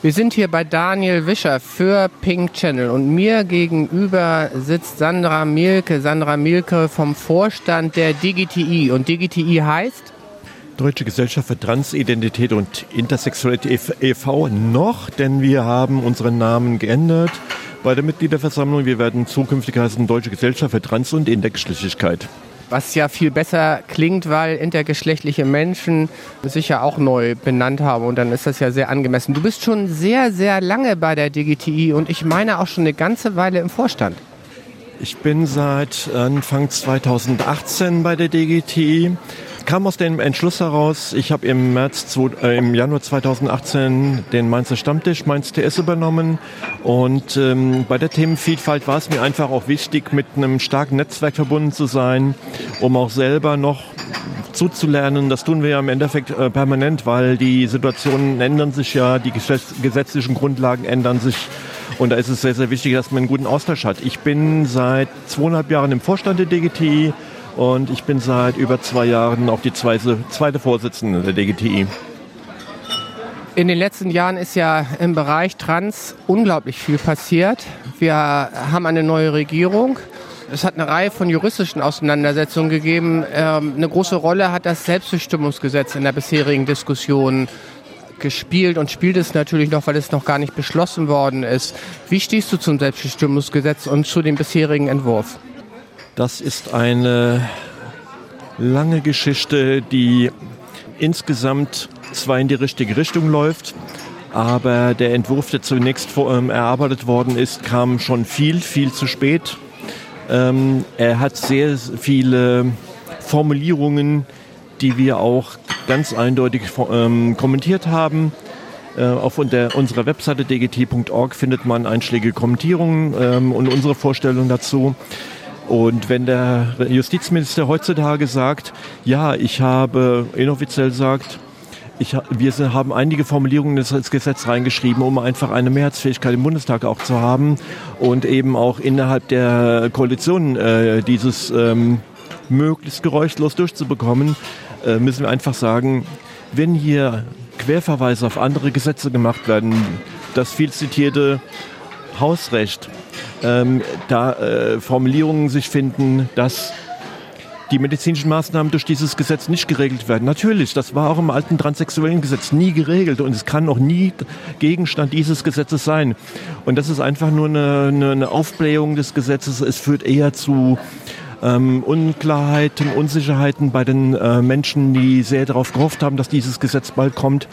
Wir sind hier bei Daniel Wischer für Pink Channel und mir gegenüber sitzt Sandra Mielke. Sandra Mielke vom Vorstand der DGTI. Und DGTI heißt? Deutsche Gesellschaft für Transidentität und Intersexualität e.V. noch, denn wir haben unseren Namen geändert bei der Mitgliederversammlung. Wir werden zukünftig heißen Deutsche Gesellschaft für Trans- und Intergeschlechtlichkeit was ja viel besser klingt, weil intergeschlechtliche Menschen sich ja auch neu benannt haben und dann ist das ja sehr angemessen. Du bist schon sehr, sehr lange bei der DGTI und ich meine auch schon eine ganze Weile im Vorstand. Ich bin seit Anfang 2018 bei der DGTI kam aus dem Entschluss heraus, ich habe im März, äh, im Januar 2018 den Mainzer Stammtisch, Mainz TS übernommen und ähm, bei der Themenvielfalt war es mir einfach auch wichtig, mit einem starken Netzwerk verbunden zu sein, um auch selber noch zuzulernen. Das tun wir ja im Endeffekt äh, permanent, weil die Situationen ändern sich ja, die gesetzlichen Grundlagen ändern sich. Und da ist es sehr, sehr wichtig, dass man einen guten Austausch hat. Ich bin seit zweieinhalb Jahren im Vorstand der DGTI, und ich bin seit über zwei Jahren auch die zweite, zweite Vorsitzende der DGTI. In den letzten Jahren ist ja im Bereich Trans unglaublich viel passiert. Wir haben eine neue Regierung. Es hat eine Reihe von juristischen Auseinandersetzungen gegeben. Ähm, eine große Rolle hat das Selbstbestimmungsgesetz in der bisherigen Diskussion gespielt und spielt es natürlich noch, weil es noch gar nicht beschlossen worden ist. Wie stehst du zum Selbstbestimmungsgesetz und zu dem bisherigen Entwurf? Das ist eine lange Geschichte, die insgesamt zwar in die richtige Richtung läuft, aber der Entwurf, der zunächst ähm, erarbeitet worden ist, kam schon viel, viel zu spät. Ähm, er hat sehr viele Formulierungen, die wir auch ganz eindeutig ähm, kommentiert haben. Äh, auf unserer Webseite dgt.org findet man einschlägige Kommentierungen und unsere Vorstellung dazu. Und wenn der Justizminister heutzutage sagt, ja, ich habe inoffiziell sagt, ich, wir haben einige Formulierungen ins Gesetz reingeschrieben, um einfach eine Mehrheitsfähigkeit im Bundestag auch zu haben und eben auch innerhalb der Koalition äh, dieses ähm, möglichst geräuschlos durchzubekommen, äh, müssen wir einfach sagen, wenn hier Querverweise auf andere Gesetze gemacht werden, das viel zitierte Hausrecht ähm, da äh, Formulierungen sich finden, dass die medizinischen Maßnahmen durch dieses Gesetz nicht geregelt werden. Natürlich, das war auch im alten transsexuellen Gesetz nie geregelt und es kann auch nie Gegenstand dieses Gesetzes sein. Und das ist einfach nur eine, eine, eine Aufblähung des Gesetzes. Es führt eher zu ähm, Unklarheiten, Unsicherheiten bei den äh, Menschen, die sehr darauf gehofft haben, dass dieses Gesetz bald kommt.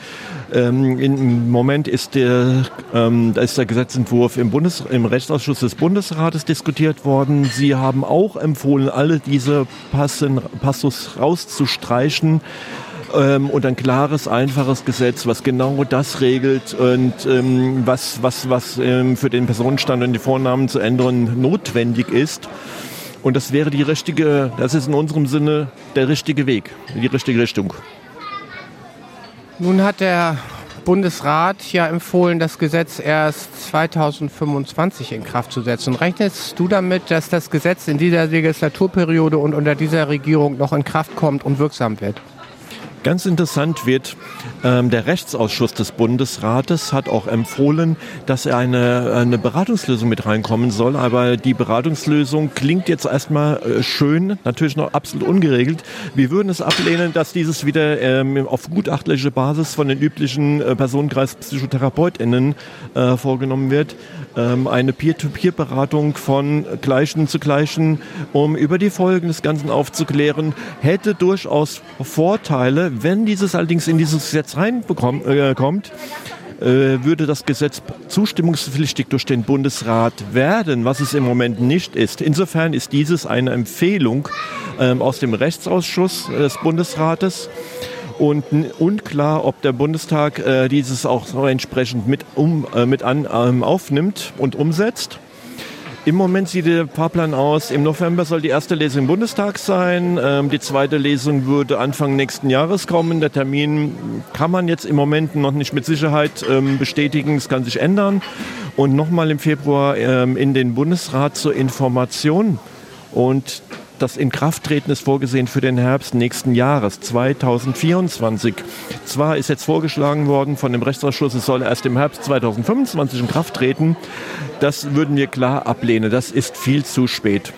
Ähm, Im Moment ist der, ähm, ist der Gesetzentwurf im, Bundes, im Rechtsausschuss des Bundesrates diskutiert worden. Sie haben auch empfohlen, alle diese Passen, Passus rauszustreichen ähm, und ein klares, einfaches Gesetz, was genau das regelt und ähm, was, was, was ähm, für den Personenstand und die Vornamen zu ändern notwendig ist. Und das wäre die richtige, das ist in unserem Sinne der richtige Weg, die richtige Richtung. Nun hat der Bundesrat ja empfohlen, das Gesetz erst 2025 in Kraft zu setzen. Rechnest du damit, dass das Gesetz in dieser Legislaturperiode und unter dieser Regierung noch in Kraft kommt und wirksam wird? Ganz interessant wird, ähm, der Rechtsausschuss des Bundesrates hat auch empfohlen, dass eine, eine Beratungslösung mit reinkommen soll. Aber die Beratungslösung klingt jetzt erstmal äh, schön, natürlich noch absolut ungeregelt. Wir würden es ablehnen, dass dieses wieder ähm, auf gutachtliche Basis von den üblichen äh, Personenkreis PsychotherapeutInnen äh, vorgenommen wird. Ähm, eine Peer-to-Peer-Beratung von Gleichen zu Gleichen, um über die Folgen des Ganzen aufzuklären, hätte durchaus Vorteile, wenn dieses allerdings in dieses Gesetz reinkommt, äh, äh, würde das Gesetz zustimmungspflichtig durch den Bundesrat werden, was es im Moment nicht ist. Insofern ist dieses eine Empfehlung ähm, aus dem Rechtsausschuss des Bundesrates und unklar, ob der Bundestag äh, dieses auch so entsprechend mit, um, äh, mit an, ähm, aufnimmt und umsetzt. Im Moment sieht der Fahrplan aus, im November soll die erste Lesung im Bundestag sein. Ähm, die zweite Lesung würde Anfang nächsten Jahres kommen. Der Termin kann man jetzt im Moment noch nicht mit Sicherheit ähm, bestätigen. Es kann sich ändern. Und nochmal im Februar ähm, in den Bundesrat zur Information. Und Das Inkrafttreten ist vorgesehen für den Herbst nächsten Jahres, 2024. Zwar ist jetzt vorgeschlagen worden von dem Rechtsausschuss, es soll erst im Herbst 2025 in Kraft treten. Das würden wir klar ablehnen. Das ist viel zu spät.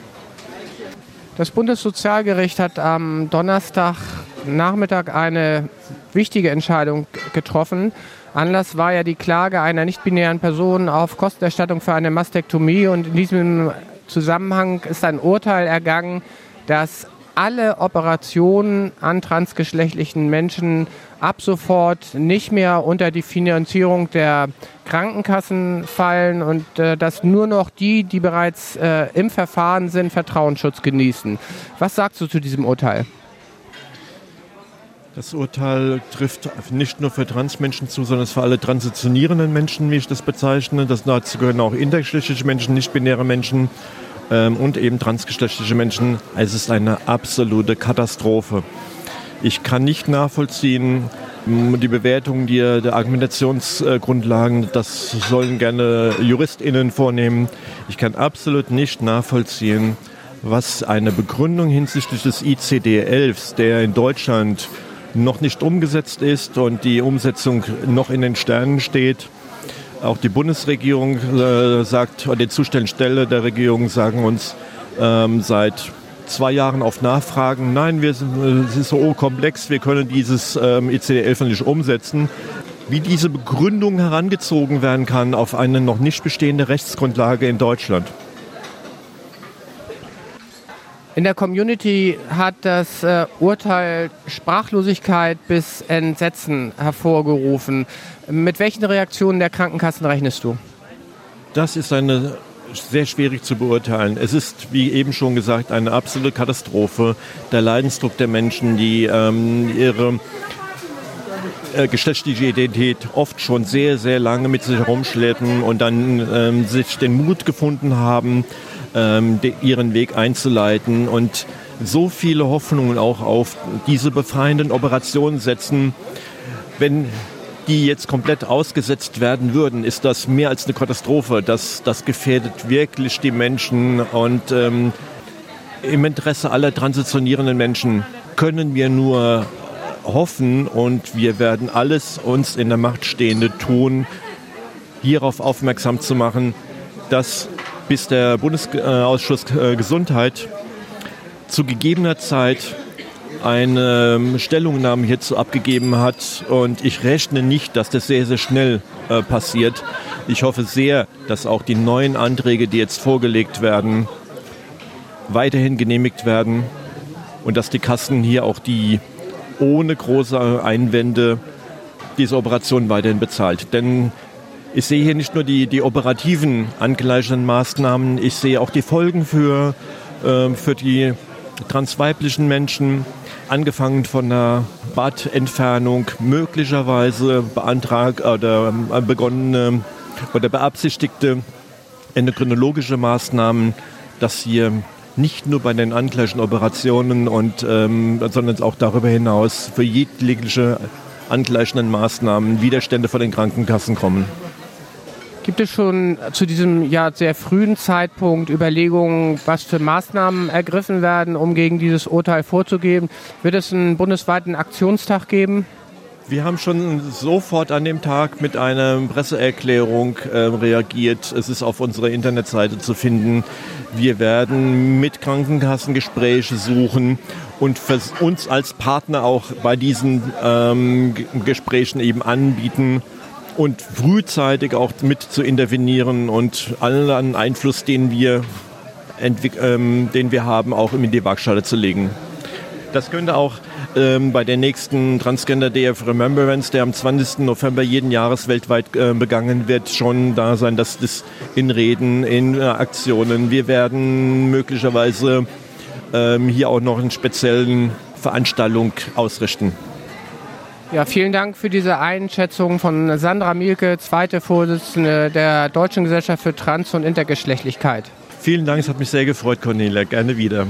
Das Bundessozialgericht hat am Donnerstagnachmittag eine wichtige Entscheidung getroffen. Anlass war ja die Klage einer nicht-binären Person auf Kostenerstattung für eine Mastektomie und in diesem Zusammenhang ist ein Urteil ergangen, dass alle Operationen an transgeschlechtlichen Menschen ab sofort nicht mehr unter die Finanzierung der Krankenkassen fallen und äh, dass nur noch die, die bereits äh, im Verfahren sind, Vertrauensschutz genießen. Was sagst du zu diesem Urteil? Das Urteil trifft nicht nur für Transmenschen zu, sondern für alle transitionierenden Menschen, wie ich das bezeichne. Das dazu gehören auch intergeschlechtliche Menschen, nicht-binäre Menschen ähm, und eben transgeschlechtliche Menschen. Es ist eine absolute Katastrophe. Ich kann nicht nachvollziehen, die Bewertung der, der Argumentationsgrundlagen, das sollen gerne JuristInnen vornehmen. Ich kann absolut nicht nachvollziehen, was eine Begründung hinsichtlich des ICD-11, der in Deutschland noch nicht umgesetzt ist und die Umsetzung noch in den Sternen steht. Auch die Bundesregierung äh, sagt, die Zustellstelle der Regierung sagen uns ähm, seit zwei Jahren auf Nachfragen, nein, wir sind, äh, es ist so komplex, wir können dieses ähm, ICD-11 nicht umsetzen. Wie diese Begründung herangezogen werden kann auf eine noch nicht bestehende Rechtsgrundlage in Deutschland. In der Community hat das äh, Urteil Sprachlosigkeit bis Entsetzen hervorgerufen. Mit welchen Reaktionen der Krankenkassen rechnest du? Das ist eine sehr schwierig zu beurteilen. Es ist, wie eben schon gesagt, eine absolute Katastrophe. Der Leidensdruck der Menschen, die ähm, ihre äh, geschlechtliche Identität oft schon sehr, sehr lange mit sich herumschleppen und dann ähm, sich den Mut gefunden haben, ähm, ihren Weg einzuleiten und so viele Hoffnungen auch auf diese befreienden Operationen setzen. Wenn die jetzt komplett ausgesetzt werden würden, ist das mehr als eine Katastrophe. Das, das gefährdet wirklich die Menschen und ähm, im Interesse aller transitionierenden Menschen können wir nur hoffen und wir werden alles uns in der Macht Stehende tun, hierauf aufmerksam zu machen, dass bis der Bundesausschuss äh, Gesundheit zu gegebener Zeit eine Stellungnahme hierzu abgegeben hat. Und ich rechne nicht, dass das sehr, sehr schnell äh, passiert. Ich hoffe sehr, dass auch die neuen Anträge, die jetzt vorgelegt werden, weiterhin genehmigt werden und dass die Kassen hier auch die ohne große Einwände diese Operation weiterhin bezahlt. Denn ich sehe hier nicht nur die, die operativen angleichenden Maßnahmen, ich sehe auch die Folgen für, äh, für die transweiblichen Menschen, angefangen von der Badentfernung, möglicherweise beantragt oder äh, begonnene oder beabsichtigte endokrinologische Maßnahmen, dass hier nicht nur bei den angleichenden Operationen und ähm, sondern auch darüber hinaus für jegliche angleichenden Maßnahmen Widerstände von den Krankenkassen kommen. Gibt es schon zu diesem ja sehr frühen Zeitpunkt Überlegungen, was für Maßnahmen ergriffen werden, um gegen dieses Urteil vorzugehen? Wird es einen bundesweiten Aktionstag geben? Wir haben schon sofort an dem Tag mit einer Presseerklärung äh, reagiert. Es ist auf unserer Internetseite zu finden. Wir werden mit Krankenkassen Gespräche suchen und uns als Partner auch bei diesen ähm, Gesprächen eben anbieten, und frühzeitig auch mit zu intervenieren und allen Einfluss, den wir, ähm, den wir haben, auch in die Waagschale zu legen. Das könnte auch ähm, bei der nächsten Transgender Day of Remembrance, der am 20. November jeden Jahres weltweit äh, begangen wird, schon da sein, dass das in Reden, in äh, Aktionen. Wir werden möglicherweise ähm, hier auch noch eine speziellen Veranstaltung ausrichten. Ja, vielen Dank für diese Einschätzung von Sandra Mielke, zweite Vorsitzende der Deutschen Gesellschaft für Trans- und Intergeschlechtlichkeit. Vielen Dank, es hat mich sehr gefreut, Cornelia. Gerne wieder.